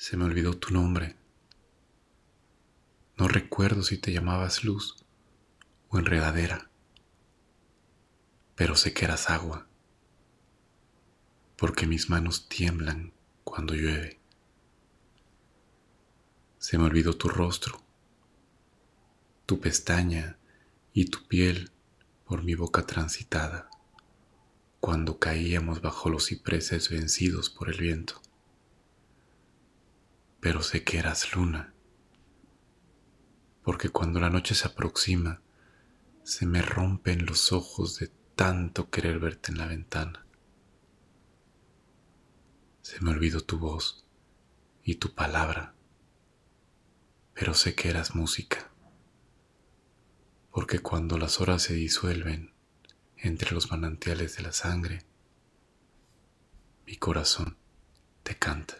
Se me olvidó tu nombre. No recuerdo si te llamabas luz o enredadera, pero sé que eras agua, porque mis manos tiemblan cuando llueve. Se me olvidó tu rostro, tu pestaña y tu piel por mi boca transitada, cuando caíamos bajo los cipreses vencidos por el viento pero sé que eras luna, porque cuando la noche se aproxima, se me rompen los ojos de tanto querer verte en la ventana. Se me olvidó tu voz y tu palabra, pero sé que eras música, porque cuando las horas se disuelven entre los manantiales de la sangre, mi corazón te canta.